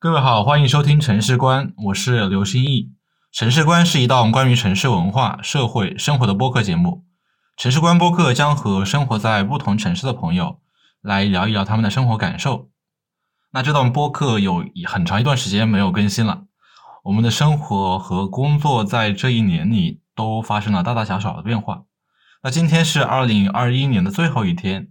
各位好，欢迎收听城市观，我是刘新义。城市观是一档关于城市文化、社会生活的播客节目。城市观播客将和生活在不同城市的朋友来聊一聊他们的生活感受。那这档播客有很长一段时间没有更新了，我们的生活和工作在这一年里都发生了大大小小的变化。那今天是二零二一年的最后一天，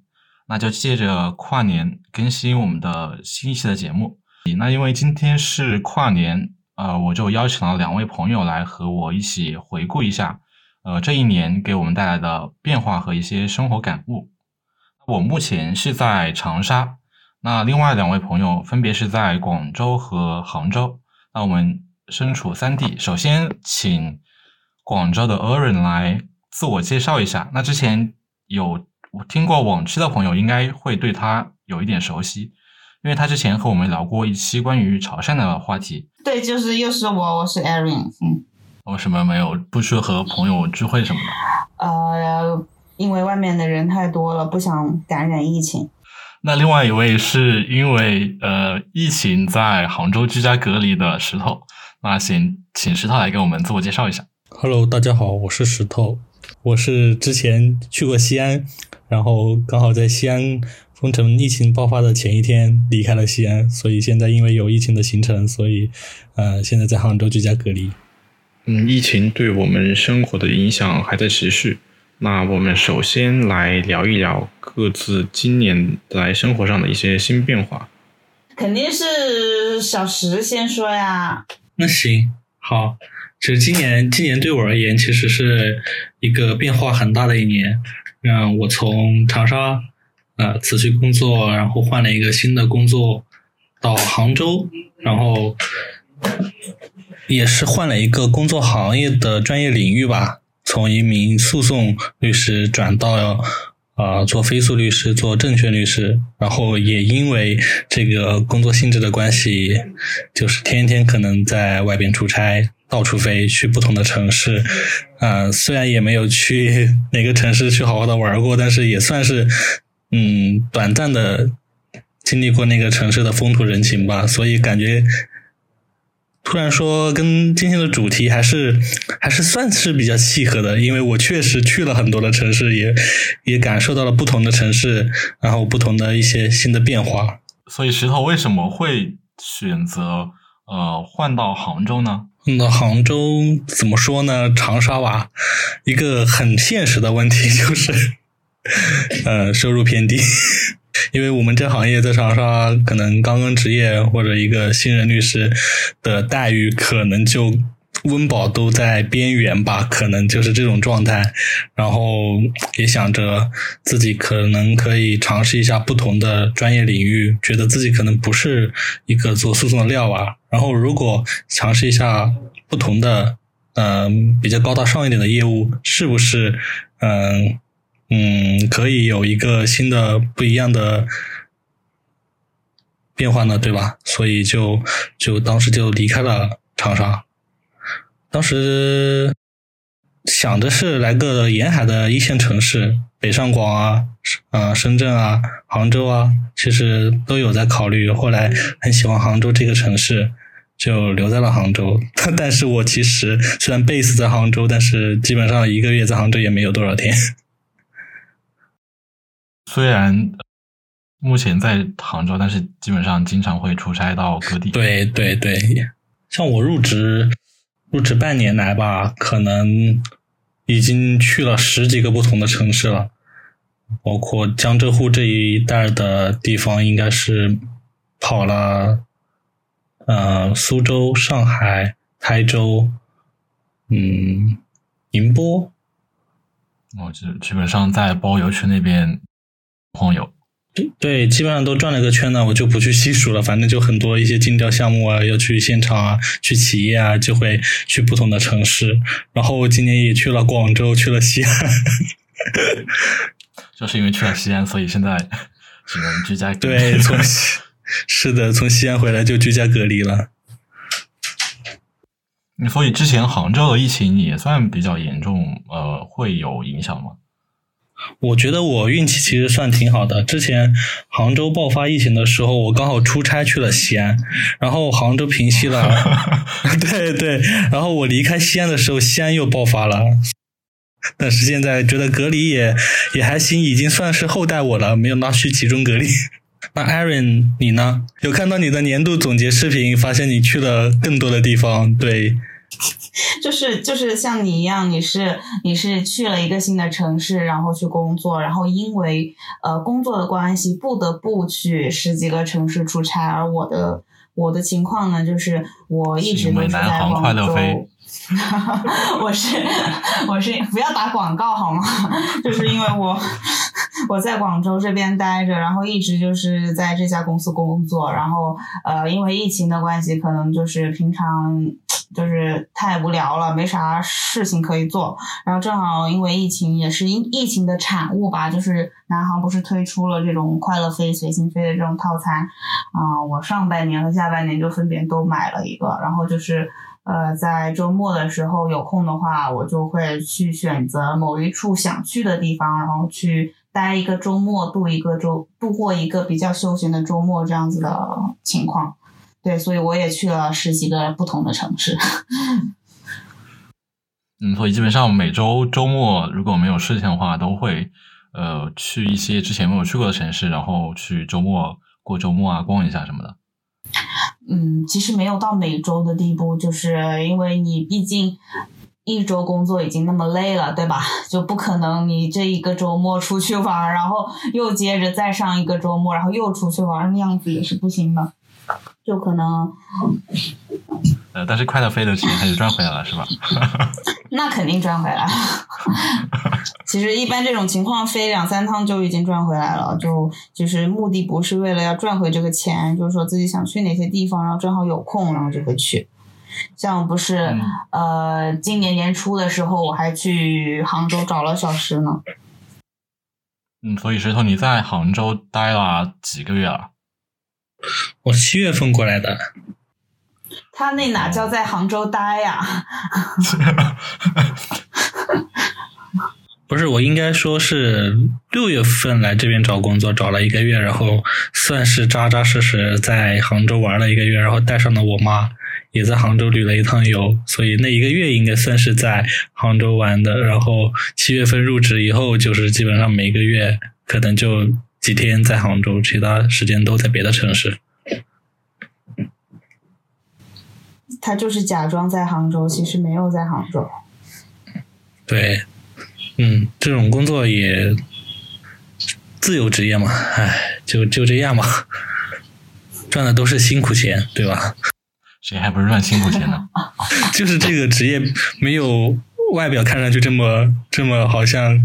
那就借着跨年更新我们的新一期的节目。那因为今天是跨年，呃，我就邀请了两位朋友来和我一起回顾一下，呃，这一年给我们带来的变化和一些生活感悟。我目前是在长沙，那另外两位朋友分别是在广州和杭州。那我们身处三地，首先请广州的 Erin 来自我介绍一下。那之前有听过往期的朋友，应该会对他有一点熟悉。因为他之前和我们聊过一期关于潮汕的话题，对，就是又是我，我是 Erin，嗯，为什么没有不去和朋友聚会什么的？呃，因为外面的人太多了，不想感染疫情。那另外一位是因为呃疫情在杭州居家隔离的石头，那行请石头来给我们自我介绍一下。Hello，大家好，我是石头，我是之前去过西安，然后刚好在西安。封城疫情爆发的前一天离开了西安，所以现在因为有疫情的行程，所以呃，现在在杭州居家隔离。嗯，疫情对我们生活的影响还在持续。那我们首先来聊一聊各自今年来生活上的一些新变化。肯定是小石先说呀。那行，好。其实今年，今年对我而言，其实是一个变化很大的一年。让我从长沙。呃，辞去工作，然后换了一个新的工作，到杭州，然后也是换了一个工作行业的专业领域吧，从一名诉讼律师转到啊做非诉律师，做证券律师，然后也因为这个工作性质的关系，就是天天可能在外边出差，到处飞，去不同的城市，啊，虽然也没有去 哪个城市去好好的玩过，但是也算是。嗯，短暂的经历过那个城市的风土人情吧，所以感觉突然说跟今天的主题还是还是算是比较契合的，因为我确实去了很多的城市，也也感受到了不同的城市，然后不同的一些新的变化。所以石头为什么会选择呃换到杭州呢？换到杭州怎么说呢？长沙吧，一个很现实的问题就是。呃，收入偏低，因为我们这行业在长沙，可能刚刚职业或者一个新人律师的待遇，可能就温饱都在边缘吧，可能就是这种状态。然后也想着自己可能可以尝试一下不同的专业领域，觉得自己可能不是一个做诉讼的料啊。然后如果尝试一下不同的，嗯，比较高大上一点的业务，是不是嗯？嗯，可以有一个新的不一样的变化呢，对吧？所以就就当时就离开了长沙。当时想的是来个沿海的一线城市，北上广啊，啊，深圳啊，杭州啊，其实都有在考虑。后来很喜欢杭州这个城市，就留在了杭州。但是我其实虽然 base 在杭州，但是基本上一个月在杭州也没有多少天。虽然目前在杭州，但是基本上经常会出差到各地。对对对，像我入职入职半年来吧，可能已经去了十几个不同的城市了，包括江浙沪这一带的地方，应该是跑了呃苏州、上海、台州，嗯，宁波。我基基本上在包邮区那边。朋友，对，基本上都转了个圈呢，我就不去细数了。反正就很多一些竞调项目啊，要去现场啊，去企业啊，就会去不同的城市。然后今年也去了广州，去了西安。就是因为去了西安，所以现在只能居家。对，从是的，从西安回来就居家隔离了。所以之前杭州的疫情也算比较严重，呃，会有影响吗？我觉得我运气其实算挺好的。之前杭州爆发疫情的时候，我刚好出差去了西安，然后杭州平息了，对对，然后我离开西安的时候，西安又爆发了。但是现在觉得隔离也也还行，已经算是厚待我了，没有拉去集中隔离。那 Aaron 你呢？有看到你的年度总结视频，发现你去了更多的地方，对。就是就是像你一样，你是你是去了一个新的城市，然后去工作，然后因为呃工作的关系，不得不去十几个城市出差。而我的我的情况呢，就是我一直都是在广州。我是 我是不要打广告好吗？就是因为我我在广州这边待着，然后一直就是在这家公司工作，然后呃因为疫情的关系，可能就是平常。就是太无聊了，没啥事情可以做。然后正好因为疫情，也是因疫情的产物吧。就是南航不是推出了这种快乐飞、随心飞的这种套餐啊，我上半年和下半年就分别都买了一个。然后就是呃，在周末的时候有空的话，我就会去选择某一处想去的地方，然后去待一个周末，度一个周，度过一个比较休闲的周末这样子的情况。对，所以我也去了十几个不同的城市。嗯，所以基本上每周周末如果没有事情的话，都会呃去一些之前没有去过的城市，然后去周末过周末啊，逛一下什么的。嗯，其实没有到每周的地步，就是因为你毕竟一周工作已经那么累了，对吧？就不可能你这一个周末出去玩，然后又接着再上一个周末，然后又出去玩，那样子也是不行的。就可能，呃，但是快乐飞的钱还是赚回来了，是吧？那肯定赚回来了。其实一般这种情况飞两三趟就已经赚回来了，就就是目的不是为了要赚回这个钱，就是说自己想去哪些地方，然后正好有空，然后就会去。像不是呃，今年年初的时候我还去杭州找了小石呢。嗯，所以石头你在杭州待了几个月了？我七月份过来的，他那哪叫在杭州待呀？不是，我应该说是六月份来这边找工作，找了一个月，然后算是扎扎实实在杭州玩了一个月，然后带上了我妈，也在杭州旅了一趟游，所以那一个月应该算是在杭州玩的。然后七月份入职以后，就是基本上每个月可能就。几天在杭州，其他时间都在别的城市。他就是假装在杭州，其实没有在杭州。对，嗯，这种工作也自由职业嘛，唉，就就这样嘛，赚的都是辛苦钱，对吧？谁还不是赚辛苦钱呢？就是这个职业没有外表看上去这么这么好像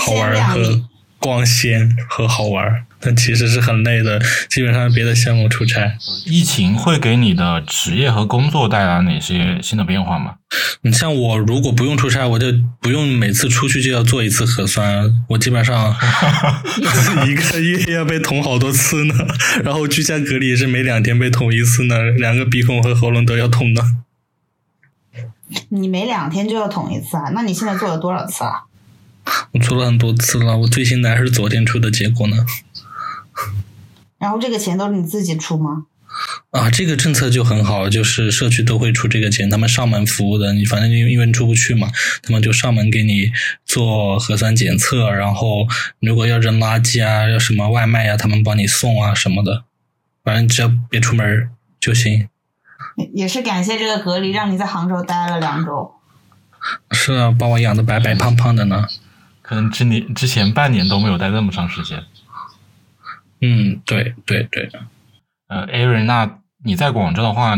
好玩和。光鲜和好玩，但其实是很累的。基本上别的项目出差。疫情会给你的职业和工作带来哪些新的变化吗？你像我，如果不用出差，我就不用每次出去就要做一次核酸。我基本上 一个月要被捅好多次呢。然后居家隔离也是每两天被捅一次呢，两个鼻孔和喉咙都要捅的。你每两天就要捅一次啊？那你现在做了多少次啊？我做了很多次了，我最新的还是昨天出的结果呢。然后这个钱都是你自己出吗？啊，这个政策就很好，就是社区都会出这个钱，他们上门服务的。你反正因因为你出不去嘛，他们就上门给你做核酸检测，然后如果要扔垃圾啊，要什么外卖呀，他们帮你送啊什么的。反正只要别出门就行。也是感谢这个隔离，让你在杭州待了两周。是啊，把我养的白白胖胖的呢。可能之年之前半年都没有待那么长时间。嗯，对对对。呃，Aaron，那你在广州的话，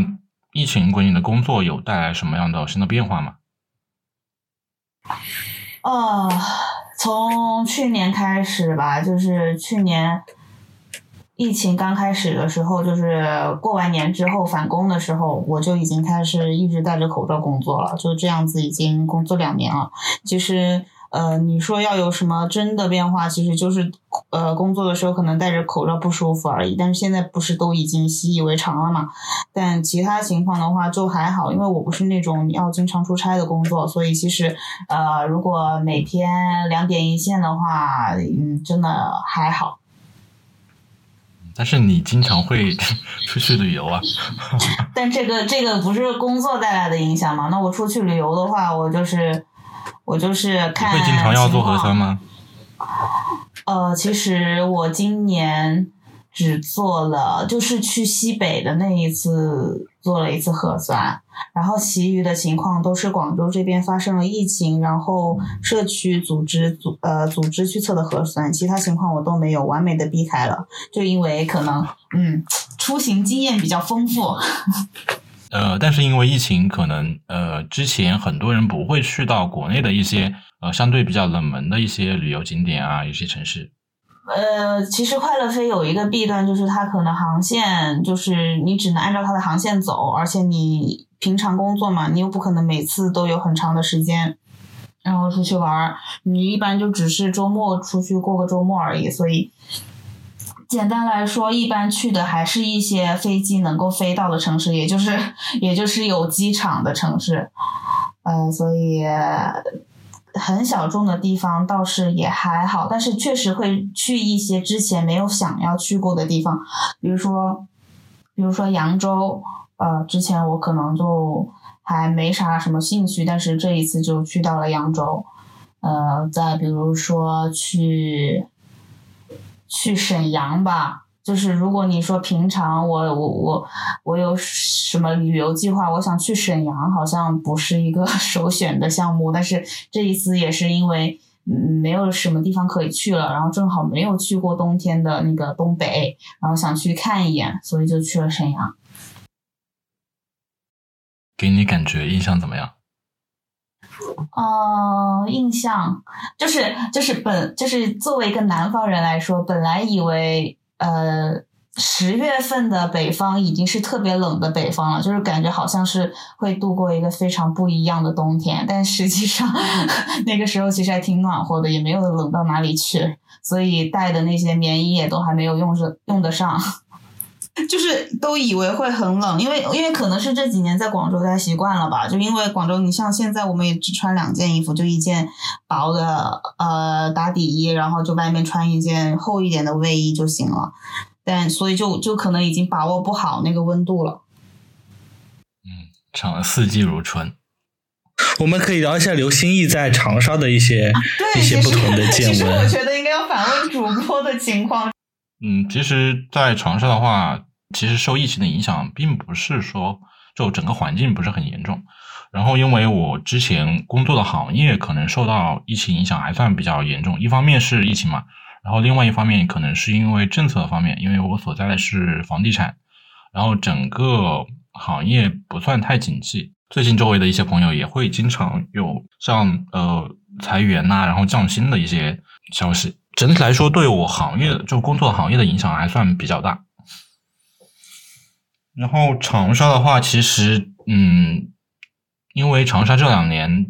疫情给你的工作有带来什么样的新的变化吗？哦，从去年开始吧，就是去年。疫情刚开始的时候，就是过完年之后返工的时候，我就已经开始一直戴着口罩工作了，就这样子已经工作两年了。其实，呃，你说要有什么真的变化，其实就是呃工作的时候可能戴着口罩不舒服而已。但是现在不是都已经习以为常了嘛？但其他情况的话就还好，因为我不是那种要经常出差的工作，所以其实呃如果每天两点一线的话，嗯，真的还好。但是你经常会 出去旅游啊？但这个这个不是工作带来的影响嘛？那我出去旅游的话，我就是我就是看。会经常要做核酸吗？呃，其实我今年只做了，就是去西北的那一次做了一次核酸。然后其余的情况都是广州这边发生了疫情，然后社区组织组呃组织去测的核酸，其他情况我都没有完美的避开了，就因为可能嗯出行经验比较丰富。呃，但是因为疫情，可能呃之前很多人不会去到国内的一些呃相对比较冷门的一些旅游景点啊，一些城市。呃，其实快乐飞有一个弊端，就是它可能航线就是你只能按照它的航线走，而且你平常工作嘛，你又不可能每次都有很长的时间，然后出去玩儿，你一般就只是周末出去过个周末而已。所以，简单来说，一般去的还是一些飞机能够飞到的城市，也就是也就是有机场的城市。呃，所以。很小众的地方倒是也还好，但是确实会去一些之前没有想要去过的地方，比如说，比如说扬州，呃，之前我可能就还没啥什么兴趣，但是这一次就去到了扬州，呃，再比如说去去沈阳吧。就是如果你说平常我我我我有什么旅游计划，我想去沈阳，好像不是一个 首选的项目。但是这一次也是因为没有什么地方可以去了，然后正好没有去过冬天的那个东北，然后想去看一眼，所以就去了沈阳。给你感觉印象怎么样？嗯，印象就是就是本就是作为一个南方人来说，本来以为。呃，十月份的北方已经是特别冷的北方了，就是感觉好像是会度过一个非常不一样的冬天，但实际上 那个时候其实还挺暖和的，也没有冷到哪里去，所以带的那些棉衣也都还没有用上用得上，就是都以为会很冷，因为因为可能是这几年在广州待习惯了吧，就因为广州你像现在我们也只穿两件衣服，就一件薄的呃打底衣，然后就外面穿一件厚一点的卫衣就行了，但所以就就可能已经把握不好那个温度了。嗯，长四季如春。我们可以聊一下刘心义在长沙的一些一些不同的 见闻。其实我觉得应该要反问主播的情况。嗯，其实，在长沙的话，其实受疫情的影响，并不是说就整个环境不是很严重。然后，因为我之前工作的行业可能受到疫情影响还算比较严重，一方面是疫情嘛，然后另外一方面可能是因为政策方面，因为我所在的是房地产，然后整个行业不算太景气。最近周围的一些朋友也会经常有像呃裁员呐，然后降薪的一些消息。整体来说，对我行业就工作行业的影响还算比较大。然后长沙的话，其实嗯，因为长沙这两年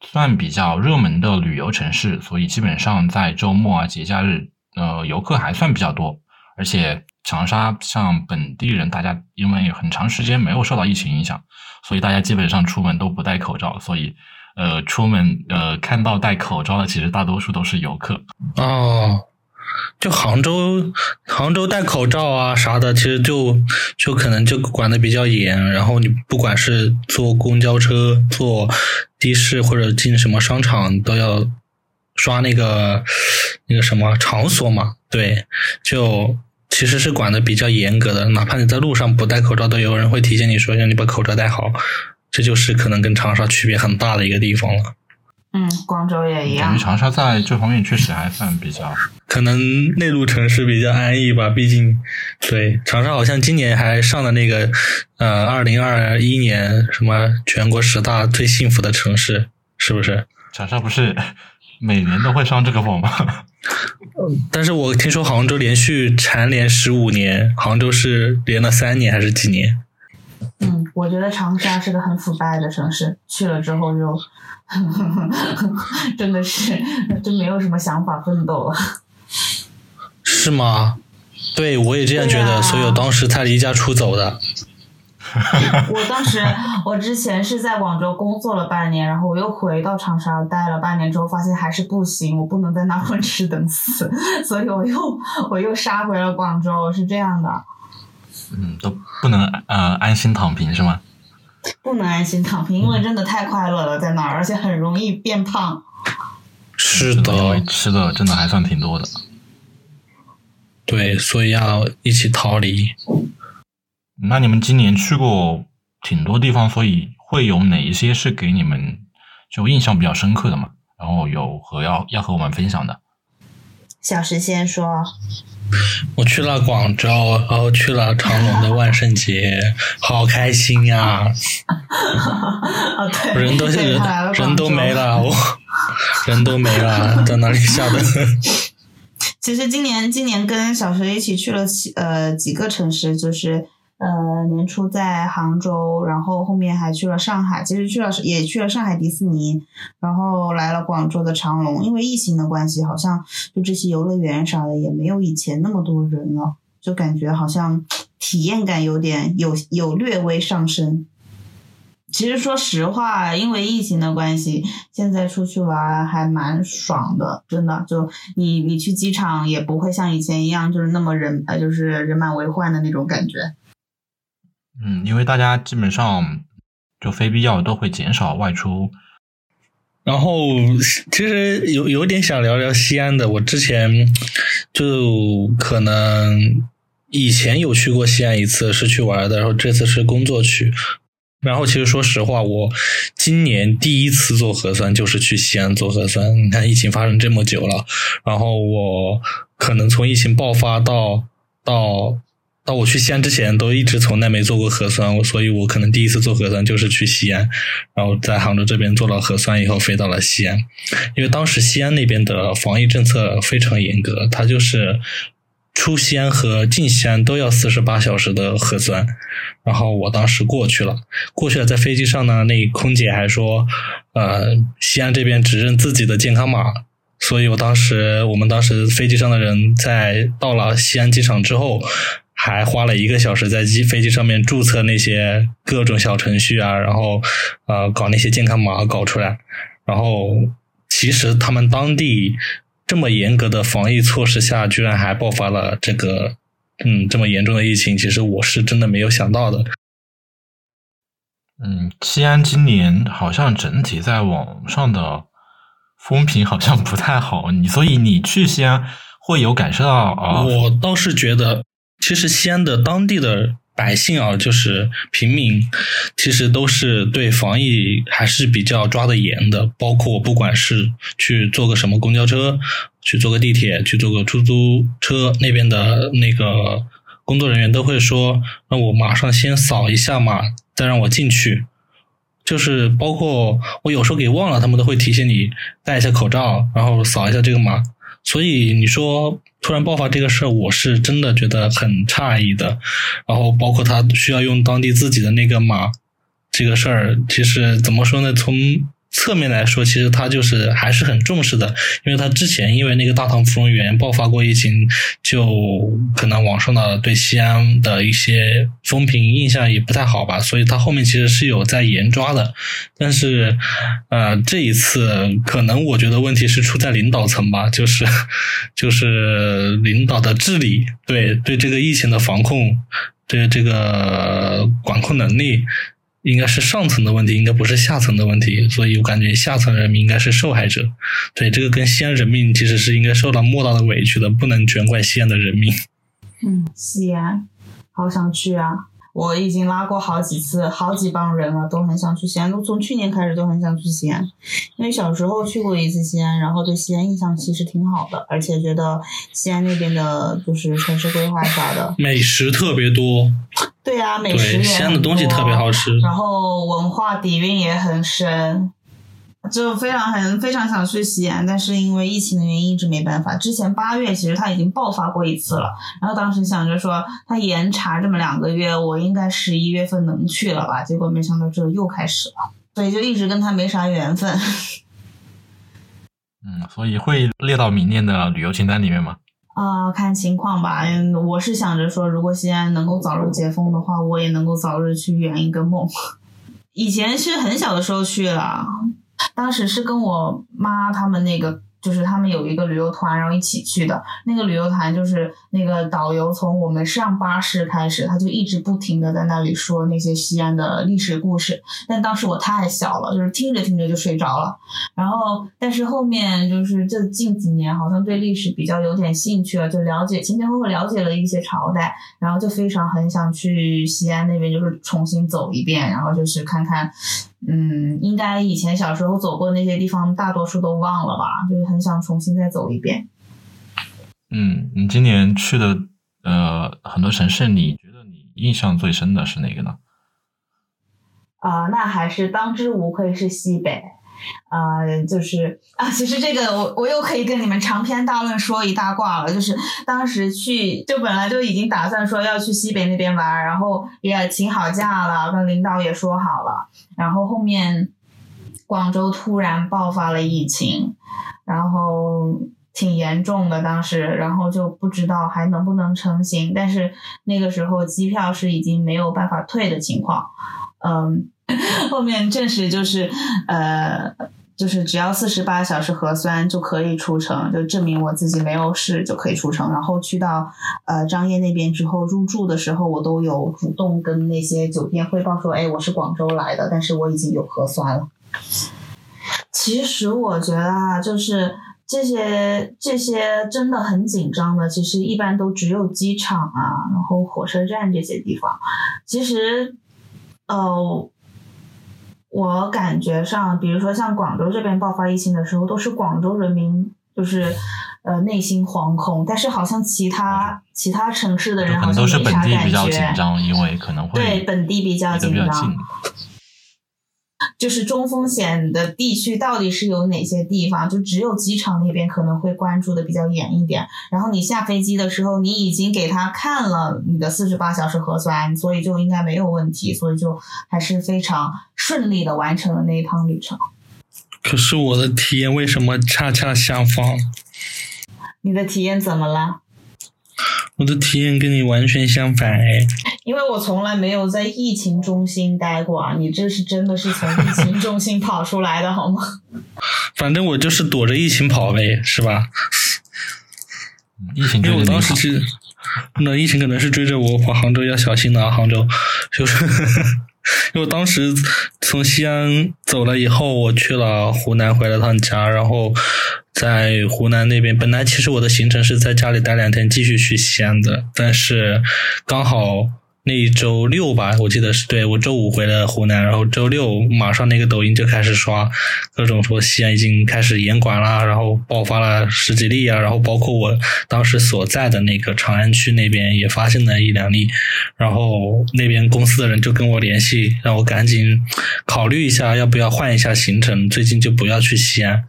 算比较热门的旅游城市，所以基本上在周末啊、节假日，呃，游客还算比较多。而且长沙像本地人，大家因为很长时间没有受到疫情影响，所以大家基本上出门都不戴口罩，所以。呃，出门呃，看到戴口罩的，其实大多数都是游客。哦，就杭州，杭州戴口罩啊啥的，其实就就可能就管的比较严。然后你不管是坐公交车、坐的士或者进什么商场，都要刷那个那个什么场所嘛。对，就其实是管的比较严格的。哪怕你在路上不戴口罩，都有人会提醒你说让你把口罩戴好。这就是可能跟长沙区别很大的一个地方了。嗯，广州也一样。感觉长沙在这方面确实还算比较，可能内陆城市比较安逸吧。毕竟，对长沙好像今年还上了那个呃，二零二一年什么全国十大最幸福的城市，是不是？长沙不是每年都会上这个榜吗？但是我听说杭州连续蝉联十五年，杭州是连了三年还是几年？嗯，我觉得长沙是个很腐败的城市，去了之后就 真的是就没有什么想法奋斗了。是吗？对，我也这样觉得，啊所以我当时才离家出走的。我当时，我之前是在广州工作了半年，然后我又回到长沙待了半年之后，发现还是不行，我不能在那 混吃等死，所以我又我又杀回了广州，是这样的，嗯，都不能呃安心躺平是吗？不能安心躺平，因为真的太快乐了在那儿，而且很容易变胖。是的，吃的真的还算挺多的。对，所以要一起逃离。那你们今年去过挺多地方，所以会有哪一些是给你们就印象比较深刻的嘛？然后有和要要和我们分享的。小石先说，我去了广州，然后去了长隆的万圣节，好开心呀！啊对，人都人都没了，我人都没了，在那里吓的。其实今年今年跟小石一起去了几呃几个城市，就是呃年初在杭州，然后后面还去了上海，其实去了也去了上海迪士尼，然后来了广州的长隆。因为疫情的关系，好像就这些游乐园啥的也没有以前那么多人了，就感觉好像体验感有点有有略微上升。其实说实话，因为疫情的关系，现在出去玩还蛮爽的，真的。就你你去机场也不会像以前一样，就是那么人呃，就是人满为患的那种感觉。嗯，因为大家基本上就非必要都会减少外出。然后其实有有点想聊聊西安的，我之前就可能以前有去过西安一次，是去玩的，然后这次是工作去。然后其实说实话，我今年第一次做核酸就是去西安做核酸。你看疫情发生这么久了，然后我可能从疫情爆发到到到我去西安之前，都一直从来没做过核酸，我所以我可能第一次做核酸就是去西安，然后在杭州这边做了核酸以后飞到了西安，因为当时西安那边的防疫政策非常严格，它就是出西安和进西安都要四十八小时的核酸，然后我当时过去了，过去了，在飞机上呢，那空姐还说，呃，西安这边只认自己的健康码。所以我当时，我们当时飞机上的人在到了西安机场之后，还花了一个小时在机飞机上面注册那些各种小程序啊，然后呃搞那些健康码搞出来。然后其实他们当地这么严格的防疫措施下，居然还爆发了这个嗯这么严重的疫情，其实我是真的没有想到的。嗯，西安今年好像整体在网上的风评好像不太好，你所以你去西安会有感受到啊？我倒是觉得，其实西安的当地的百姓啊，就是平民，其实都是对防疫还是比较抓得严的。包括不管是去坐个什么公交车，去坐个地铁，去坐个出租车，那边的那个工作人员都会说，让我马上先扫一下码，再让我进去。就是包括我有时候给忘了，他们都会提醒你戴一下口罩，然后扫一下这个码。所以你说突然爆发这个事儿，我是真的觉得很诧异的。然后包括他需要用当地自己的那个码，这个事儿其实怎么说呢？从侧面来说，其实他就是还是很重视的，因为他之前因为那个大唐芙蓉园爆发过疫情，就可能网上的对西安的一些风评印象也不太好吧，所以他后面其实是有在严抓的。但是，呃，这一次可能我觉得问题是出在领导层吧，就是就是领导的治理，对对这个疫情的防控，对这个管控能力。应该是上层的问题，应该不是下层的问题，所以我感觉下层人民应该是受害者。对这个跟西安人民其实是应该受到莫大的委屈的，不能全怪西安的人民。嗯，西安，好想去啊！我已经拉过好几次，好几帮人了，都很想去西安。都从去年开始都很想去西安，因为小时候去过一次西安，然后对西安印象其实挺好的，而且觉得西安那边的就是城市规划啥的，美食特别多，对呀、美食西安的东西特别好吃。然后文化底蕴也很深，就非常很非常想去西安，但是因为疫情的原因一直没办法。之前八月其实它已经爆发过一次了，然后当时想着说它严查这么两个月，我应该十一月份能去了吧？结果没想到这又开始了，所以就一直跟他没啥缘分。嗯，所以会列到明年的旅游清单里面吗？啊、看情况吧。嗯，我是想着说，如果西安能够早日解封的话，我也能够早日去圆一个梦。以前是很小的时候去了，当时是跟我妈他们那个，就是他们有一个旅游团，然后一起去的。那个旅游团就是那个导游从我们上巴士开始，他就一直不停的在那里说那些西安的历史故事。但当时我太小了，就是听着听着就睡着了。然后，但是后面就是这近几年，好像对历史比较有点兴趣了，就了解前前后后了解了一些朝代，然后就非常很想去西安那边，就是重新走一遍，然后就是看看，嗯，应该以前小时候走过那些地方，大多数都忘了吧，就是很想重新再走一遍。嗯，你今年去的呃很多城市，你觉得你印象最深的是哪个呢？啊、那还是当之无愧是西北。呃，就是啊，其实这个我我又可以跟你们长篇大论说一大挂了。就是当时去，就本来就已经打算说要去西北那边玩，然后也请好假了，跟领导也说好了，然后后面广州突然爆发了疫情，然后挺严重的当时，然后就不知道还能不能成行，但是那个时候机票是已经没有办法退的情况，嗯。后面证实就是呃，就是只要四十八小时核酸就可以出城，就证明我自己没有事就可以出城。然后去到呃张掖那边之后入住的时候，我都有主动跟那些酒店汇报说，哎，我是广州来的，但是我已经有核酸了。其实我觉得啊，就是这些这些真的很紧张的，其实一般都只有机场啊，然后火车站这些地方。其实，呃。我感觉上，比如说像广州这边爆发疫情的时候，都是广州人民就是呃内心惶恐，但是好像其他其他城市的人好像可能都是本没啥感地比较紧觉。张，因为可能会对本地比较紧张。就是中风险的地区到底是有哪些地方？就只有机场那边可能会关注的比较严一点。然后你下飞机的时候，你已经给他看了你的四十八小时核酸，所以就应该没有问题，所以就还是非常顺利的完成了那一趟旅程。可是我的体验为什么恰恰相反？你的体验怎么了？我的体验跟你完全相反哎。因为我从来没有在疫情中心待过啊，你这是真的是从疫情中心跑出来的好吗？反正我就是躲着疫情跑呗，是吧？嗯疫情因为我当时是，那疫情可能是追着我跑杭州，要小心了啊，杭州就是。因为当时从西安走了以后，我去了湖南，回了趟家，然后在湖南那边，本来其实我的行程是在家里待两天，继续去西安的，但是刚好那一周六吧，我记得是对我周五回了湖南，然后周六马上那个抖音就开始刷各种说西安已经开始严管啦，然后爆发了十几例啊，然后包括我当时所在的那个长安区那边也发现了一两例，然后那边公司的人就跟我联系，让我赶紧考虑一下要不要换一下行程，最近就不要去西安。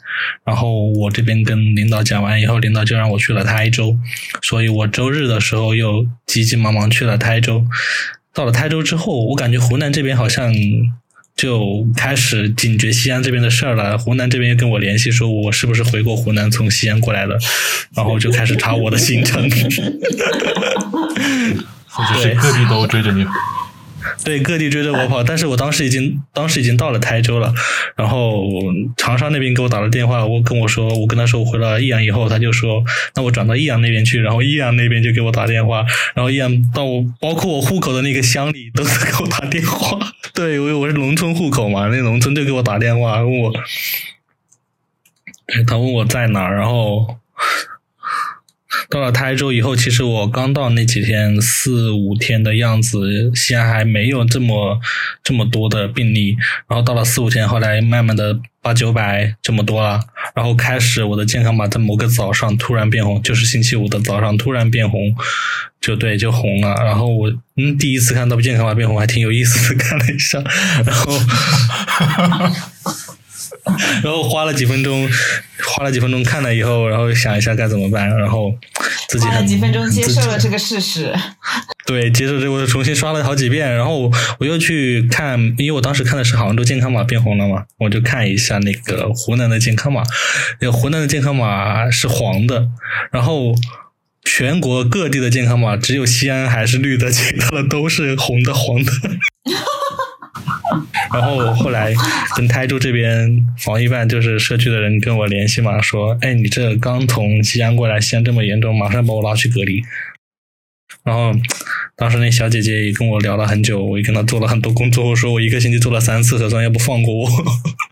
然后我这边跟领导讲完以后，领导就让我去了台州，所以我周日的时候又急急忙忙去了台州。到了台州之后，我感觉湖南这边好像就开始警觉西安这边的事儿了。湖南这边跟我联系说，我是不是回过湖南从西安过来的，然后就开始查我的行程。或者是各地都追着你。对，各地追着我跑，但是我当时已经当时已经到了台州了，然后长沙那边给我打了电话，我跟我说，我跟他说我回了益阳以后，他就说那我转到益阳那边去，然后益阳那边就给我打电话，然后益阳到我包括我户口的那个乡里都在给我打电话，对，因为我是农村户口嘛，那农村就给我打电话问我，他问我在哪，然后。到了台州以后，其实我刚到那几天，四五天的样子，西安还没有这么这么多的病例。然后到了四五天，后来慢慢的八九百这么多了。然后开始我的健康码在某个早上突然变红，就是星期五的早上突然变红，就对，就红了。然后我嗯第一次看到健康码变红，还挺有意思的，看了一下，然后。然后花了几分钟，花了几分钟看了以后，然后想一下该怎么办，然后自己花了很几分钟接受了这个事实。对，接着这我重新刷了好几遍，然后我又去看，因为我当时看的是杭州健康码变红了嘛，我就看一下那个湖南的健康码，那个湖南的健康码是黄的，然后全国各地的健康码只有西安还是绿的，其他的都是红的、黄的。然后后来跟台州这边防疫办就是社区的人跟我联系嘛，说，哎，你这刚从西安过来，西安这么严重，马上把我拉去隔离。然后当时那小姐姐也跟我聊了很久，我也跟她做了很多工作，我说我一个星期做了三次核酸，要不放过我？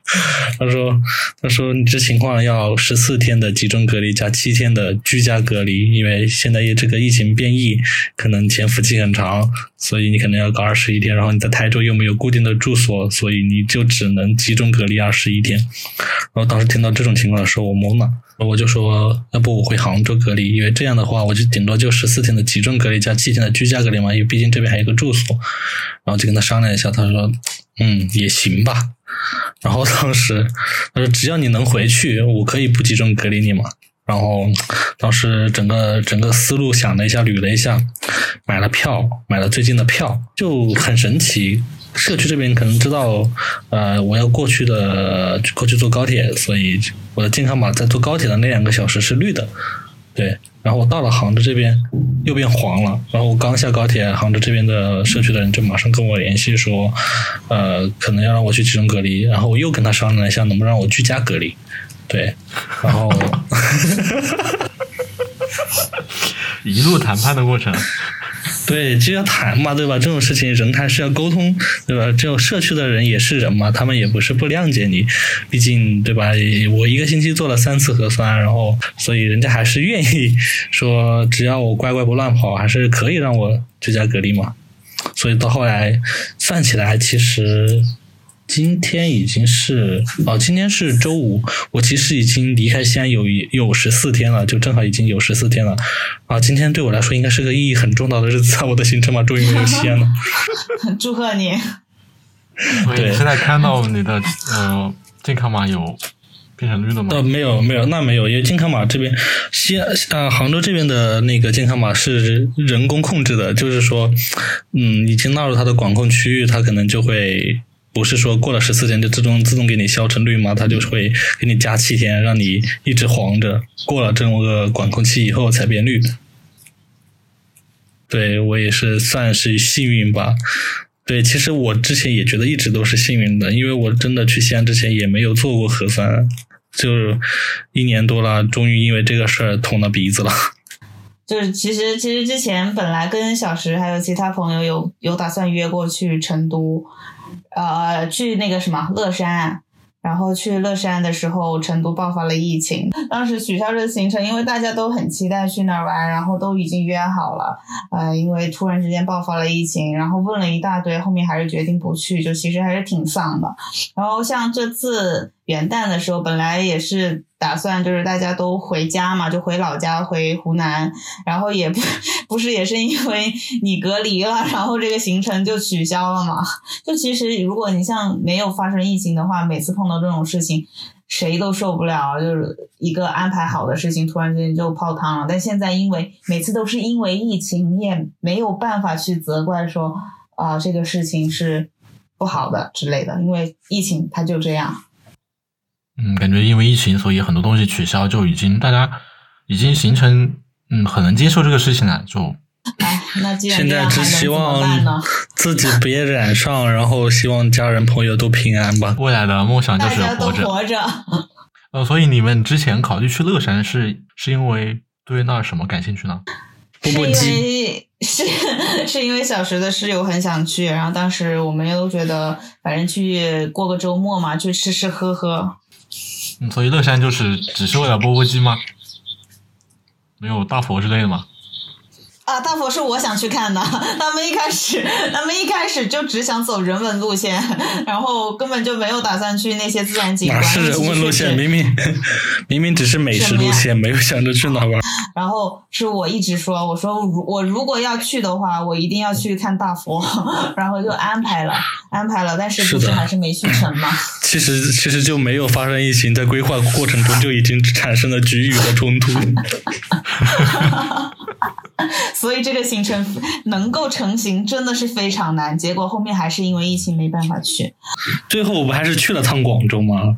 他说他说你这情况要十四天的集中隔离加七天的居家隔离，因为现在这个疫情变异，可能潜伏期很长，所以你可能要搞二十一天。然后你在台州又没有固定的住所，所以你就只能集中隔离二十一天。然后当时听到这种情况的时候，我懵了。我就说，要不我回杭州隔离，因为这样的话，我就顶多就十四天的集中隔离加七天的居家隔离嘛，因为毕竟这边还有个住所。然后就跟他商量一下，他说，嗯，也行吧。然后当时他说，只要你能回去，我可以不集中隔离你嘛。然后当时整个整个思路想了一下，捋了一下，买了票，买了最近的票，就很神奇。社区这边可能知道，呃，我要过去的过去坐高铁，所以我的健康码在坐高铁的那两个小时是绿的，对。然后我到了杭州这边又变黄了，然后我刚下高铁，杭州这边的社区的人就马上跟我联系说，呃，可能要让我去集中隔离，然后我又跟他商量了一下，能不能让我居家隔离，对，然后 一路谈判的过程，对，就要谈嘛，对吧？这种事情人还是要沟通，对吧？这种社区的人也是人嘛，他们也不是不谅解你，毕竟对吧？我一个星期做了三次核酸，然后所以人家还是愿意说，只要我乖乖不乱跑，还是可以让我居家隔离嘛。所以到后来算起来，其实今天已经是哦，今天是周五，我其实已经离开西安有一有十四天了，就正好已经有十四天了。啊，今天对我来说应该是个意义很重大的日子，在 我的行程嘛，终于没有西安了。祝贺你！对现在看到你的呃健康码有变成绿的吗？呃，没有没有，那没有，因为健康码这边西安呃杭州这边的那个健康码是人工控制的，就是说，嗯，已经纳入它的管控区域，它可能就会不是说过了十四天就自动自动给你消成绿嘛，它就会给你加七天，让你一直黄着，过了这么个管控期以后才变绿。对我也是算是幸运吧。对，其实我之前也觉得一直都是幸运的，因为我真的去西安之前也没有做过核酸，就一年多了，终于因为这个事儿捅了鼻子了。就是其实其实之前本来跟小石还有其他朋友有有打算约过去成都，呃，去那个什么乐山。然后去乐山的时候，成都爆发了疫情，当时取消了行程，因为大家都很期待去那儿玩，然后都已经约好了，呃，因为突然之间爆发了疫情，然后问了一大堆，后面还是决定不去，就其实还是挺丧的。然后像这次元旦的时候，本来也是打算就是大家都回家嘛，就回老家，回湖南，然后也不 不是也是因为你隔离了，然后这个行程就取消了嘛。就其实如果你像没有发生疫情的话，每次碰到这种事情，谁都受不了，就是一个安排好的事情突然之间就泡汤了。但现在因为每次都是因为疫情，你也没有办法去责怪说啊、这个事情是不好的之类的，因为疫情它就这样。嗯，感觉因为疫情，所以很多东西取消，就已经大家已经形成嗯很能接受这个事情了，就哎，那既然现在只希望？自己别染上，然后希望家人朋友都平安吧。未来的梦想就是活着。活着。呃，所以你们之前考虑去乐山是是因为对那什么感兴趣呢？是因钵钵鸡，为是是因为小时的室友很想去，然后当时我们又觉得，反正去过个周末嘛，去吃吃喝喝。嗯，所以乐山就是只是为了钵钵鸡吗？没有大佛之类的吗？啊，大佛是我想去看的。他们一开始，他们一开始就只想走人文路线，然后根本就没有打算去那些自然景观。哪是人文路线？明明明明只是美食路线，没有想着去哪玩。然后是我一直说，我说如我如果要去的话，我一定要去看大佛，然后就安排了，安排了，但是不是还是没去成嘛？其实其实就没有发生疫情，在规划过程中就已经产生了局域的冲突。所以这个行程能够成型真的是非常难，结果后面还是因为疫情没办法去。最后我们还是去了趟广州吗？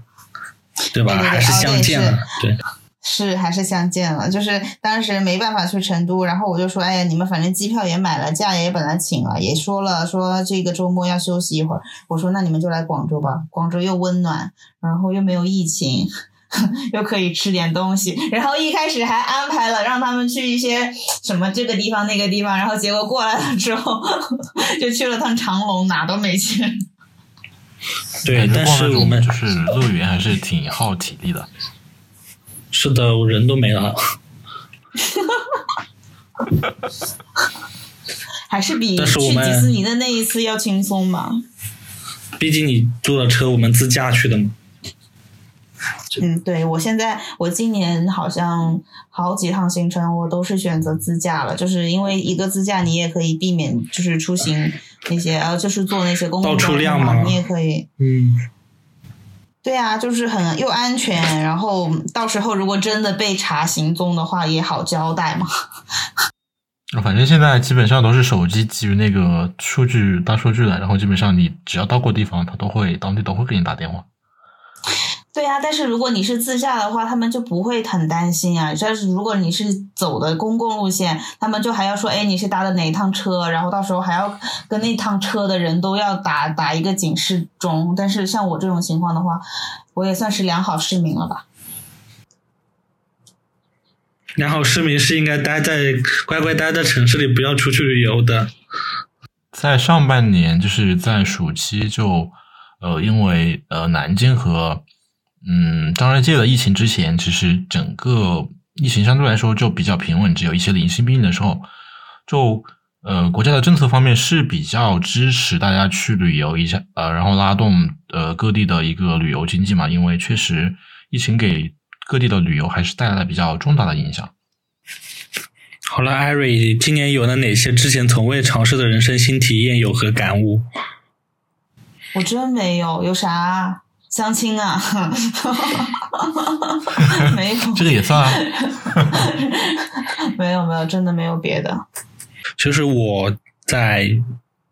对吧？还是相见了。对，是还是相见了。就是当时没办法去成都，然后我就说：“哎呀，你们反正机票也买了，假也本来请了，也说了说这个周末要休息一会儿。”我说：“那你们就来广州吧，广州又温暖，然后又没有疫情。” 又可以吃点东西，然后一开始还安排了让他们去一些什么这个地方那个地方，然后结果过来了之后，就去了趟长隆，哪都没去。对，但是我们就是乐园还是挺耗体力的。是的，我人都没了。还是比去迪士尼的那一次要轻松嘛？毕竟你坐了车，我们自驾去的嘛。嗯，对，我现在我今年好像好几趟行程我都是选择自驾了，就是因为一个自驾你也可以避免就是出行那些呃，就是坐那些公共交通嘛，你也可以。嗯。对啊，就是很又安全，然后到时候如果真的被查行踪的话也好交代嘛。反正现在基本上都是手机基于那个数据大数据的，然后基本上你只要到过地方，他都会当地都会给你打电话。对呀，但是如果你是自驾的话，他们就不会很担心啊。但是如果你是走的公共路线，他们就还要说，哎，你是搭的哪一趟车，然后到时候还要跟那趟车的人都要打打一个警示钟。但是像我这种情况的话，我也算是良好市民了吧？良好市民是应该待在乖乖待在城市里，不要出去旅游的。在上半年，就是在暑期，就呃，因为呃，南京和嗯，张然界的疫情之前，其实整个疫情相对来说就比较平稳，只有一些零星病例的时候，就呃国家的政策方面是比较支持大家去旅游一下，呃，然后拉动呃各地的一个旅游经济嘛，因为确实疫情给各地的旅游还是带来了比较重大的影响。好了，艾瑞，今年有了哪些之前从未尝试的人生新体验？有何感悟？我真没有，有啥？相亲啊，没有，这个也算啊，没有没有，真的没有别的。其实我在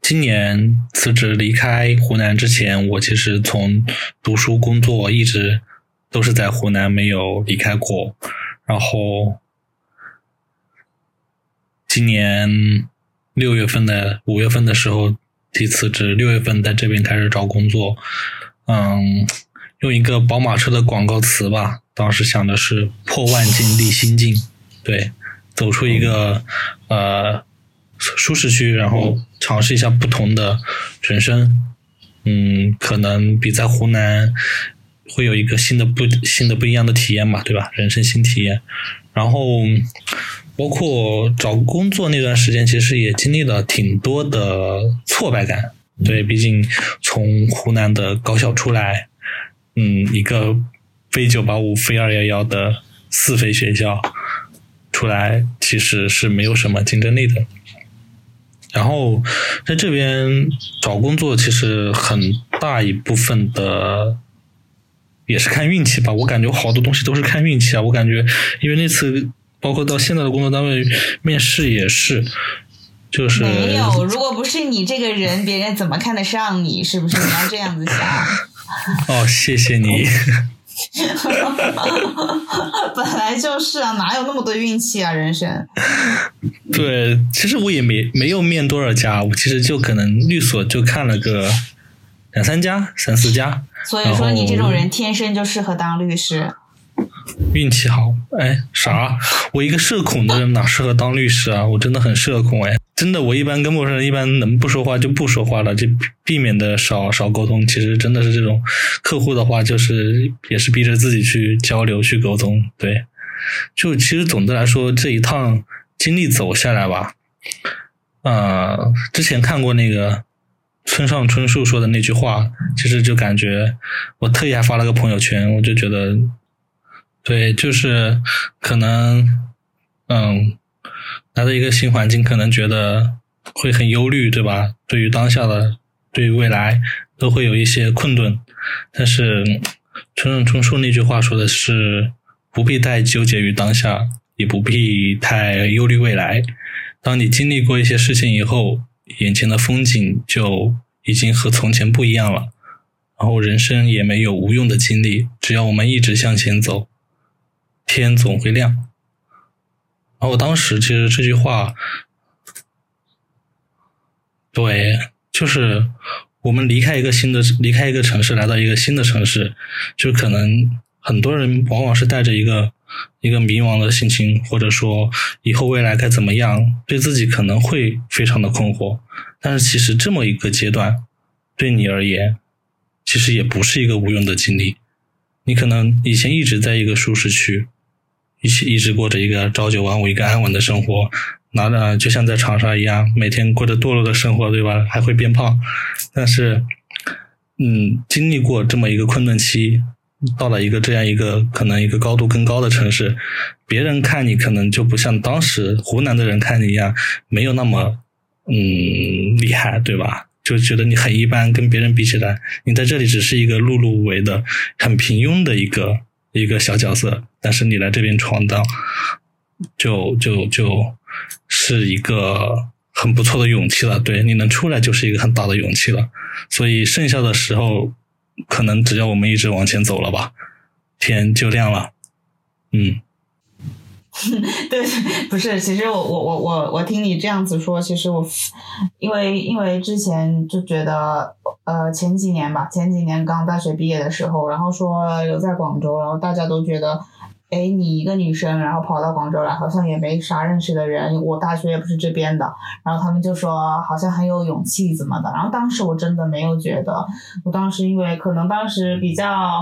今年辞职离开湖南之前，我其实从读书工作一直都是在湖南，没有离开过。然后今年六月份的五月份的时候提辞职，六月份在这边开始找工作。嗯，用一个宝马车的广告词吧，当时想的是破万境立新境，对，走出一个呃舒适区，然后尝试一下不同的人生，嗯，可能比在湖南会有一个新的不新的不一样的体验嘛，对吧？人生新体验，然后包括找工作那段时间，其实也经历了挺多的挫败感。对，毕竟从湖南的高校出来，嗯，一个非九八五、非二幺幺的四非学校出来，其实是没有什么竞争力的。然后在这边找工作，其实很大一部分的也是看运气吧。我感觉好多东西都是看运气啊。我感觉，因为那次包括到现在的工作单位面试也是。就是没有，如果不是你这个人，别人怎么看得上你？是不是？你要这样子想。哦，谢谢你。本来就是啊，哪有那么多运气啊？人生。对，其实我也没没有面多少家，我其实就可能律所就看了个两三家、三四家。所以说，你这种人天生就适合当律师。运气好？哎，啥？我一个社恐的人哪适合当律师啊？我真的很社恐哎。真的，我一般跟陌生人一般能不说话就不说话了，就避免的少少沟通。其实真的是这种客户的话，就是也是逼着自己去交流去沟通。对，就其实总的来说，这一趟经历走下来吧，呃，之前看过那个村上春树说的那句话，其实就感觉我特意还发了个朋友圈，我就觉得，对，就是可能，嗯，来到一个新环境，可能觉得会很忧虑，对吧？对于当下的，对于未来，都会有一些困顿。但是村上春树那句话说的是，不必太纠结于当下，也不必太忧虑未来。当你经历过一些事情以后，眼前的风景就已经和从前不一样了。然后人生也没有无用的经历，只要我们一直向前走，天总会亮。然后当时其实这句话，对，就是我们离开一个新的离开一个城市，来到一个新的城市，就可能很多人往往是带着一个。一个迷茫的心情，或者说以后未来该怎么样，对自己可能会非常的困惑。但是其实这么一个阶段，对你而言，其实也不是一个无用的经历。你可能以前一直在一个舒适区，一起一直过着一个朝九晚五、一个安稳的生活，拿着就像在长沙一样，每天过着堕落的生活，对吧？还会变胖。但是，嗯，经历过这么一个困顿期。到了一个这样一个可能一个高度更高的城市，别人看你可能就不像当时湖南的人看你一样，没有那么嗯厉害，对吧？就觉得你很一般，跟别人比起来，你在这里只是一个碌碌无为的、很平庸的一个一个小角色。但是你来这边闯荡，就就就是一个很不错的勇气了。对，你能出来就是一个很大的勇气了。所以剩下的时候。可能只要我们一直往前走了吧，天就亮了。嗯，对，不是，其实我我我我我听你这样子说，其实我因为因为之前就觉得，呃，前几年吧，前几年刚大学毕业的时候，然后说留在广州，然后大家都觉得。哎，你一个女生，然后跑到广州来，好像也没啥认识的人。我大学也不是这边的，然后他们就说好像很有勇气怎么的。然后当时我真的没有觉得，我当时因为可能当时比较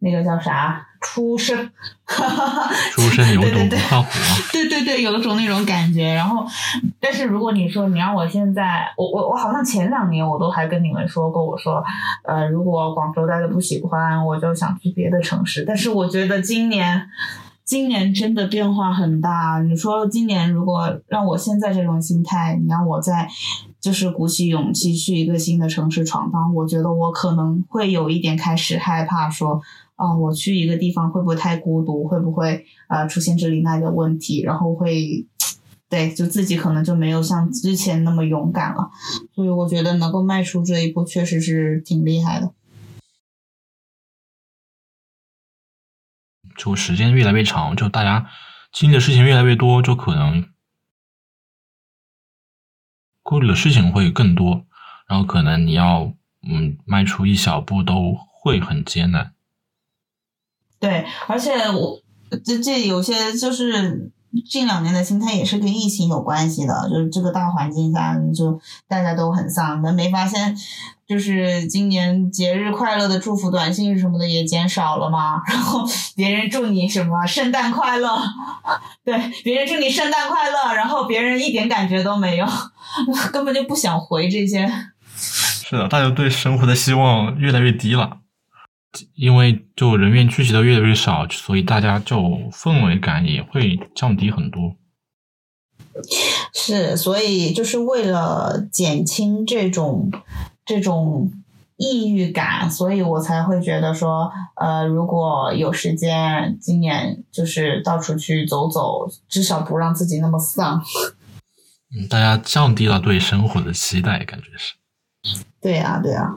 那个叫啥。出生，出生有种不靠谱 对对对，有一种那种感觉。然后，但是如果你说你让我现在，我我我好像前两年我都还跟你们说过，我说，呃，如果广州待的不喜欢，我就想去别的城市。但是我觉得今年，今年真的变化很大。你说今年如果让我现在这种心态，你让我再就是鼓起勇气去一个新的城市闯荡，我觉得我可能会有一点开始害怕说。哦，我去一个地方会不会太孤独？会不会呃出现这里那里的问题？然后会，对，就自己可能就没有像之前那么勇敢了。所以我觉得能够迈出这一步，确实是挺厉害的。就时间越来越长，就大家经历的事情越来越多，就可能顾虑的事情会更多，然后可能你要嗯迈出一小步都会很艰难。对，而且我这这有些就是近两年的心态也是跟疫情有关系的，就是这个大环境下，就大家都很丧。能没发现，就是今年节日快乐的祝福短信什么的也减少了吗？然后别人祝你什么圣诞快乐，对，别人祝你圣诞快乐，然后别人一点感觉都没有，根本就不想回这些。是的，大家对生活的希望越来越低了。因为就人员聚集的越来越少，所以大家就氛围感也会降低很多。是，所以就是为了减轻这种这种抑郁感，所以我才会觉得说，呃，如果有时间，今年就是到处去走走，至少不让自己那么丧。嗯，大家降低了对生活的期待，感觉是。对呀，对呀。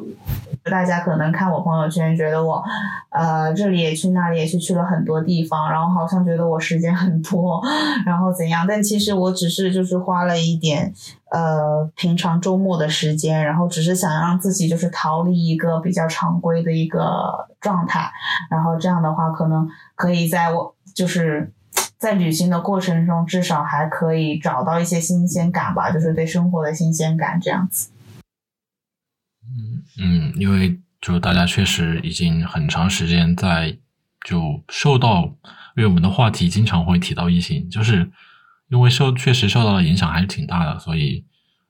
大家可能看我朋友圈，觉得我，呃，这里也去，那里也去，去了很多地方，然后好像觉得我时间很多，然后怎样？但其实我只是就是花了一点，呃，平常周末的时间，然后只是想让自己就是逃离一个比较常规的一个状态，然后这样的话，可能可以在我就是在旅行的过程中，至少还可以找到一些新鲜感吧，就是对生活的新鲜感这样子。嗯嗯，因为就大家确实已经很长时间在就受到，因为我们的话题经常会提到疫情，就是因为受确实受到的影响还是挺大的，所以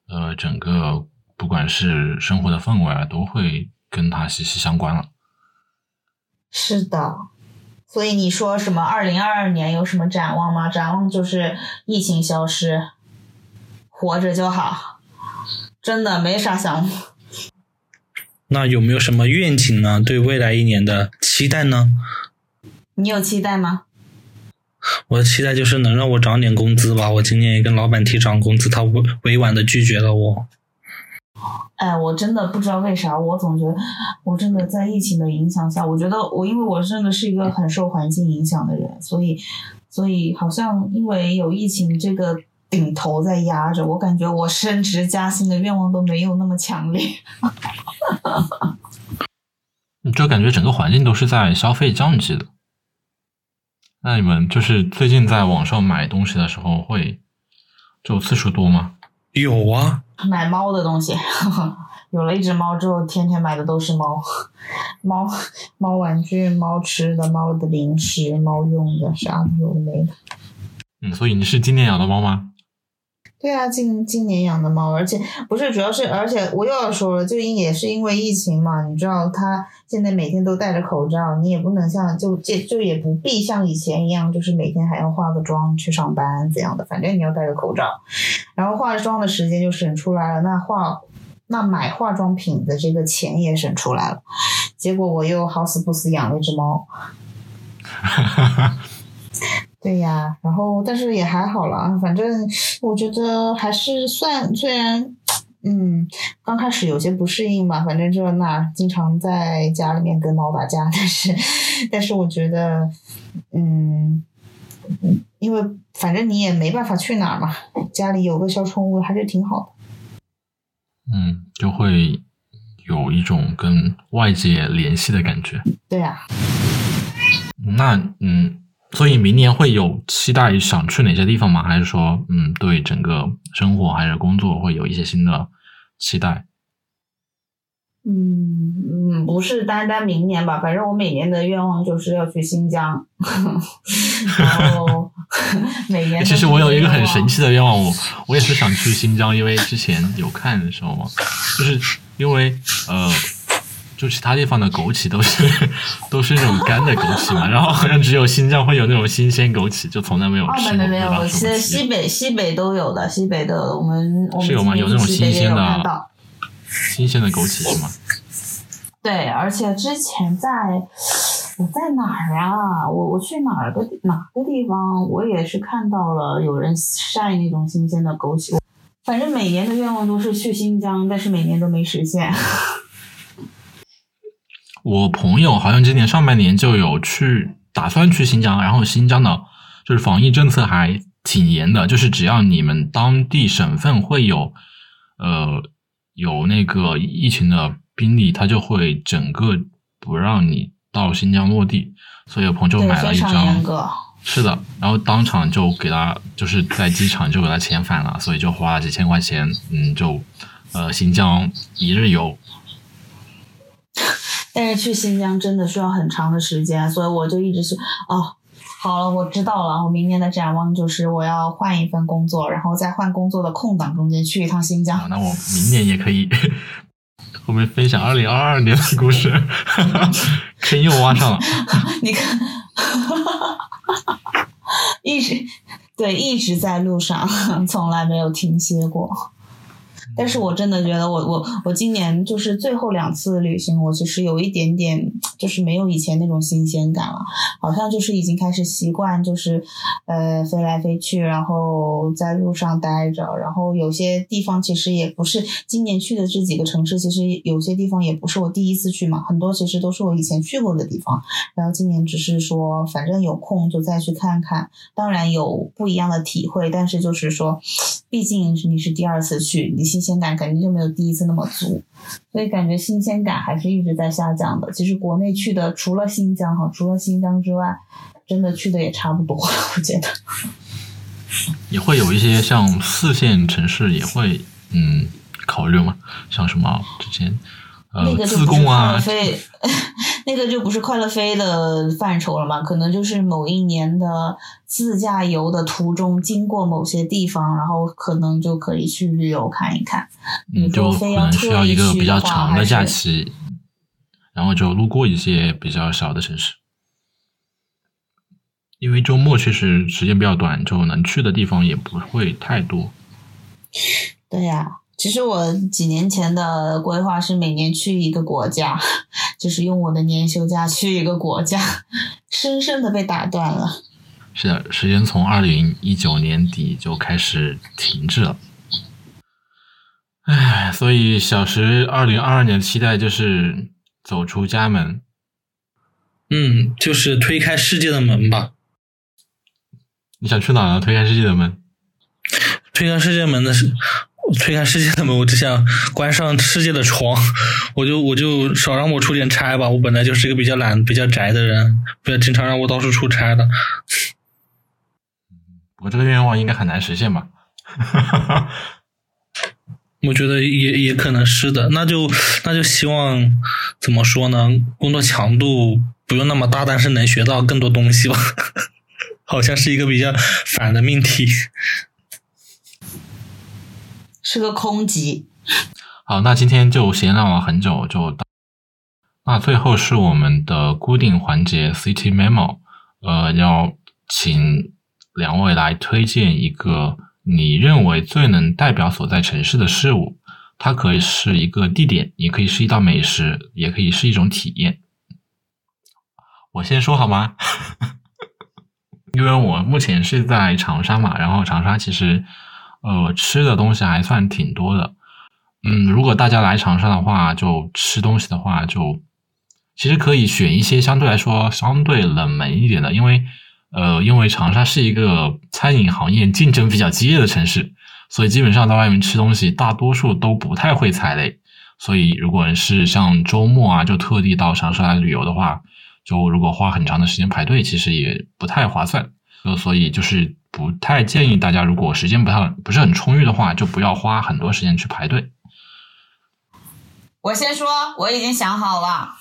呃，整个不管是生活的氛围啊，都会跟它息息相关了。是的，所以你说什么二零二二年有什么展望吗？展望就是疫情消失，活着就好，真的没啥想法。那有没有什么愿景呢？对未来一年的期待呢？你有期待吗？我的期待就是能让我涨点工资吧。我今年也跟老板提涨工资，他委委婉的拒绝了我。哎，我真的不知道为啥，我总觉得我真的在疫情的影响下，我觉得我因为我真的是一个很受环境影响的人，所以所以好像因为有疫情这个顶头在压着，我感觉我升职加薪的愿望都没有那么强烈。你 就感觉整个环境都是在消费降级的。那你们就是最近在网上买东西的时候，会就次数多吗？有啊，买猫的东西，有了一只猫之后，天天买的都是猫，猫猫玩具、猫吃的、猫的零食、猫用的，啥都有没的。嗯，所以你是今年养的猫吗？对啊，今今年养的猫，而且不是主要是，而且我又要说了，就因也是因为疫情嘛，你知道它现在每天都戴着口罩，你也不能像就就就也不必像以前一样，就是每天还要化个妆去上班怎样的，反正你要戴着口罩，然后化妆的时间就省出来了，那化那买化妆品的这个钱也省出来了，结果我又好死不死养了一只猫。对呀，然后但是也还好啦，反正我觉得还是算，虽然，嗯，刚开始有些不适应吧，反正这那经常在家里面跟猫打架，但是，但是我觉得，嗯，因为反正你也没办法去哪儿嘛，家里有个小宠物还是挺好的。嗯，就会有一种跟外界联系的感觉。对呀。那嗯。所以明年会有期待想去哪些地方吗？还是说，嗯，对整个生活还是工作会有一些新的期待？嗯嗯，不是单单明年吧，反正我每年的愿望就是要去新疆。然后每年其实我有一个很神奇的愿望，我我也是想去新疆，因为之前有看的时候嘛，就是因为呃。就其他地方的枸杞都是 都是那种干的枸杞嘛，然后好像只有新疆会有那种新鲜枸杞，就从来没有吃过。没没有，西西北西北都有的，西北的我们我们是有吗？有那种新鲜的新鲜的枸杞是吗？对，而且之前在我在哪儿啊？我我去哪儿个哪个地方？我也是看到了有人晒那种新鲜的枸杞。反正每年的愿望都是去新疆，但是每年都没实现。我朋友好像今年上半年就有去打算去新疆，然后新疆的就是防疫政策还挺严的，就是只要你们当地省份会有呃有那个疫情的病例，他就会整个不让你到新疆落地。所以我朋友就买了一张，是的，然后当场就给他就是在机场就给他遣返了，所以就花了几千块钱，嗯，就呃新疆一日游。但是去新疆真的需要很长的时间，所以我就一直是哦，好了，我知道了。我明年的展望就是我要换一份工作，然后在换工作的空档中间去一趟新疆。那我明年也可以，我们分享二零二二年的故事，坑又挖上了。你看，一直对一直在路上，从来没有停歇过。但是我真的觉得，我我我今年就是最后两次旅行，我其实有一点点就是没有以前那种新鲜感了，好像就是已经开始习惯，就是呃飞来飞去，然后在路上待着，然后有些地方其实也不是今年去的这几个城市，其实有些地方也不是我第一次去嘛，很多其实都是我以前去过的地方，然后今年只是说反正有空就再去看看，当然有不一样的体会，但是就是说，毕竟你是第二次去，你新。新鲜感肯定就没有第一次那么足，所以感觉新鲜感还是一直在下降的。其实国内去的除了新疆哈，除了新疆之外，真的去的也差不多，我觉得。也会有一些像四线城市也会嗯考虑吗，像什么之前呃自那个就不是贡啊，快乐 飞，那个就不是快乐飞的范畴了嘛？可能就是某一年的自驾游的途中经过某些地方，然后可能就可以去旅游看一看。嗯，就可能需要一个比较长的假期，然后就路过一些比较小的城市。因为周末确实时间比较短，就能去的地方也不会太多。对呀、其实我几年前的规划是每年去一个国家，就是用我的年休假去一个国家，深深的被打断了。是的，时间从二零一九年底就开始停滞了。唉，所以小石二零二二年的期待就是走出家门。嗯，就是推开世界的门吧。你想去哪呢？推开世界的门。推开世界门的是，推开世界的门，我只想关上世界的窗，我就我就少让我出点差吧。我本来就是一个比较懒、比较宅的人，不要经常让我到处出差的。我这个愿望应该很难实现吧？我觉得也也可能是的，那就那就希望怎么说呢？工作强度不用那么大，但是能学到更多东西吧。好像是一个比较反的命题。是个空集，好，那今天就闲聊了很久，就到那最后是我们的固定环节 City Memo，呃，要请两位来推荐一个你认为最能代表所在城市的事物，它可以是一个地点，也可以是一道美食，也可以是一种体验。我先说好吗？因为我目前是在长沙嘛，然后长沙其实呃吃的东西还算挺多的。嗯，如果大家来长沙的话，就吃东西的话，就其实可以选一些相对来说相对冷门一点的，因为呃，因为长沙是一个餐饮行业竞争比较激烈的城市，所以基本上在外面吃东西，大多数都不太会踩雷。所以如果是像周末啊，就特地到长沙来旅游的话，就如果花很长的时间排队，其实也不太划算。呃，所以就是不太建议大家，如果时间不太不是很充裕的话，就不要花很多时间去排队。我先说，我已经想好了。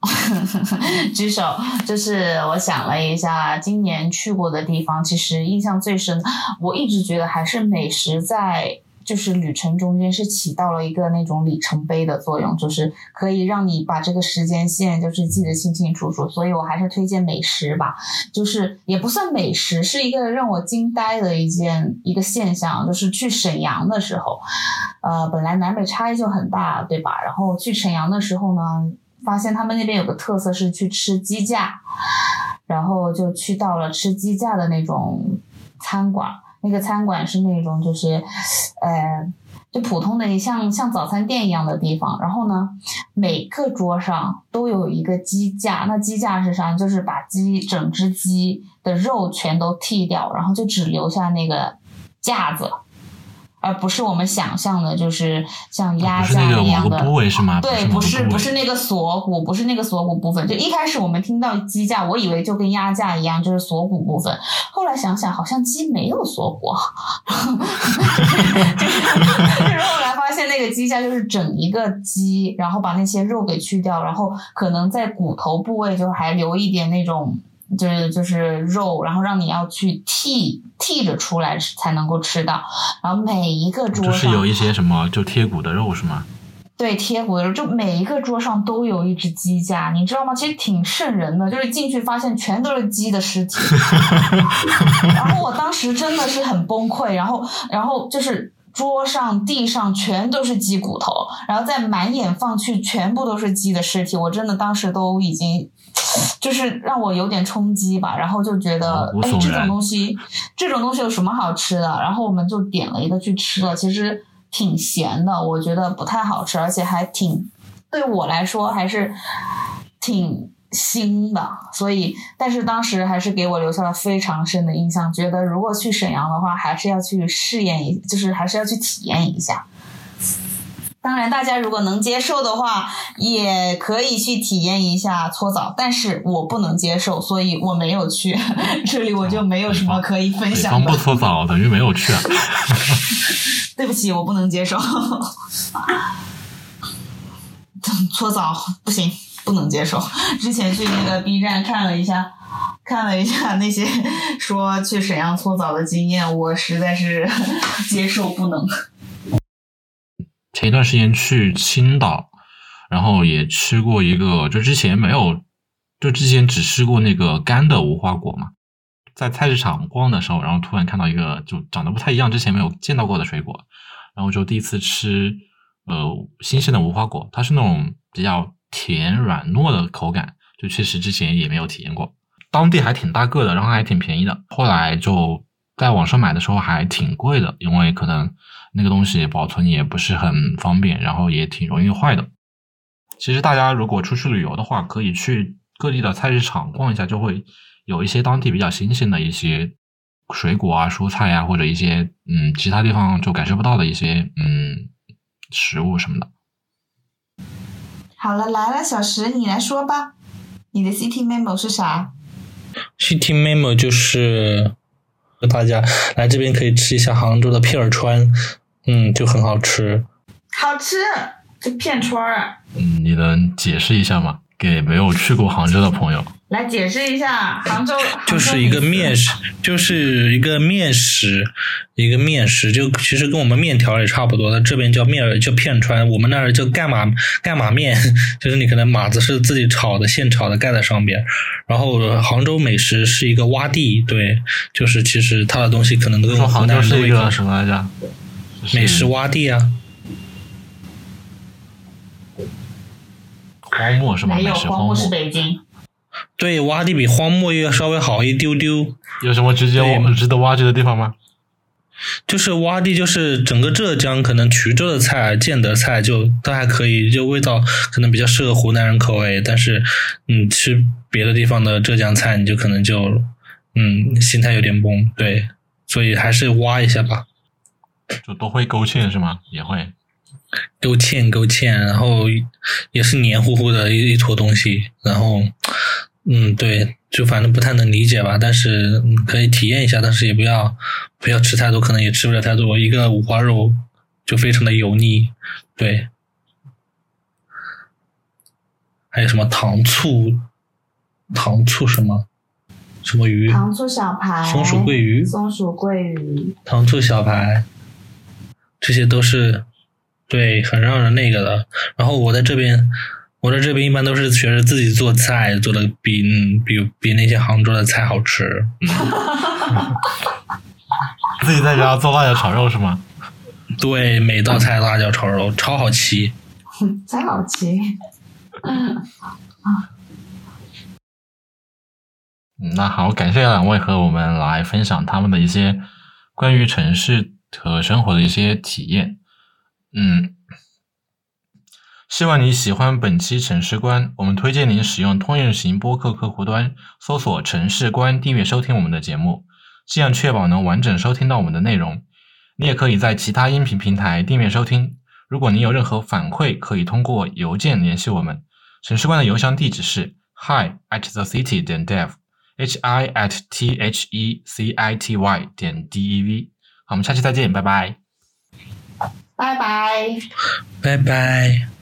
举手，就是我想了一下，今年去过的地方，其实印象最深，我一直觉得还是美食在就是旅程中间是起到了一个那种里程碑的作用，就是可以让你把这个时间线就是记得清清楚楚，所以我还是推荐美食吧。就是也不算美食，是一个让我惊呆的一件一个现象，就是去沈阳的时候，呃，本来南北差异就很大，对吧？然后去沈阳的时候呢，发现他们那边有个特色是去吃鸡架，然后就去到了吃鸡架的那种餐馆。那个餐馆是那种就是，呃，就普通的像像早餐店一样的地方。然后呢，每个桌上都有一个鸡架。那鸡架是啥？就是把鸡整只鸡的肉全都剃掉，然后就只留下那个架子。而不是我们想象的，就是像鸭架一样的。部位是吗？对，不不是不是那个锁骨，不是那个锁骨部分。就一开始我们听到鸡架，我以为就跟鸭架一样，就是锁骨部分。后来想想，好像鸡没有锁骨，就是就是后来发现那个鸡架就是整一个鸡，然后把那些肉给去掉，然后可能在骨头部位就还留一点那种。就是就是肉，然后让你要去剔剔着出来才能够吃到，然后每一个桌上就是有一些什么就贴骨的肉是吗？对，贴骨的肉，就每一个桌上都有一只鸡架，你知道吗？其实挺瘆人的，就是进去发现全都是鸡的尸体，然后我当时真的是很崩溃，然后然后就是桌上、地上全都是鸡骨头，然后再满眼放去全部都是鸡的尸体，我真的当时都已经。就是让我有点冲击吧，然后就觉得，哎，这种东西，这种东西有什么好吃的？然后我们就点了一个去吃了，其实挺咸的，我觉得不太好吃，而且还挺对我来说还是挺腥的，所以，但是当时还是给我留下了非常深的印象，觉得如果去沈阳的话，还是要去试验一，就是还是要去体验一下。当然，大家如果能接受的话，也可以去体验一下搓澡，但是我不能接受，所以我没有去。这里我就没有什么可以分享的方不。搓澡等于没有去啊。对不起，我不能接受。搓澡不行，不能接受。之前去那个 B 站看了一下，看了一下那些说去沈阳搓澡的经验，我实在是接受不能。前一段时间去青岛，然后也吃过一个，就之前没有，就之前只吃过那个干的无花果嘛。在菜市场逛的时候，然后突然看到一个就长得不太一样，之前没有见到过的水果，然后就第一次吃，呃，新鲜的无花果，它是那种比较甜软糯的口感，就确实之前也没有体验过。当地还挺大个的，然后还挺便宜的。后来就在网上买的时候还挺贵的，因为可能那个东西保存也不是很方便，然后也挺容易坏的。其实大家如果出去旅游的话，可以去各地的菜市场逛一下，就会。有一些当地比较新鲜的一些水果啊、蔬菜啊，或者一些嗯其他地方就感受不到的一些嗯食物什么的。好了，来了，小石，你来说吧，你的 City Memo 是啥？City Memo 就是和大家来这边可以吃一下杭州的片儿川，嗯，就很好吃。好吃，这片川儿。嗯，你能解释一下吗？给没有去过杭州的朋友。来解释一下杭州，就是一个面食，就是一个面食，一个面食，就其实跟我们面条也差不多的。这边叫面叫片川，我们那儿叫干马干马面，就是你可能码子是自己炒的，现炒的盖在上边。然后杭州美食是一个洼地，对，就是其实它的东西可能都跟杭州是一个什么来着？美食洼地啊，荒漠是吗？没有，荒漠是北京。对，洼地比荒漠要稍微好一丢丢。有什么直接值得挖掘的地方吗？就是洼地，就是整个浙江，可能衢州的菜、建德菜就都还可以，就味道可能比较适合湖南人口味。但是，你，吃别的地方的浙江菜，你就可能就，嗯，心态有点崩。对，所以还是挖一下吧。就都会勾芡是吗？也会勾芡，勾芡，然后也是黏糊糊的一一坨东西，然后。嗯，对，就反正不太能理解吧，但是可以体验一下，但是也不要不要吃太多，可能也吃不了太多。一个五花肉就非常的油腻，对。还有什么糖醋糖醋什么什么鱼？糖醋小排、松鼠桂鱼、松鼠桂鱼、糖醋小排，这些都是对很让人那个的。然后我在这边。我在这边一般都是学着自己做菜，做的比嗯比比那些杭州的菜好吃。自己在家做辣椒炒肉是吗？对，每道菜辣椒炒肉超好吃。超好吃。嗯那好，感谢两位和我们来分享他们的一些关于城市和生活的一些体验。嗯。希望你喜欢本期城市观，我们推荐您使用通用型播客客户端搜索“城市观”订阅收听我们的节目，这样确保能完整收听到我们的内容。你也可以在其他音频平台订阅收听。如果您有任何反馈，可以通过邮件联系我们。城市观的邮箱地址是 hi at the city 点 dev，h i at t h e c i t y 点 d e v。好，我们下期再见，拜拜。拜拜。拜拜。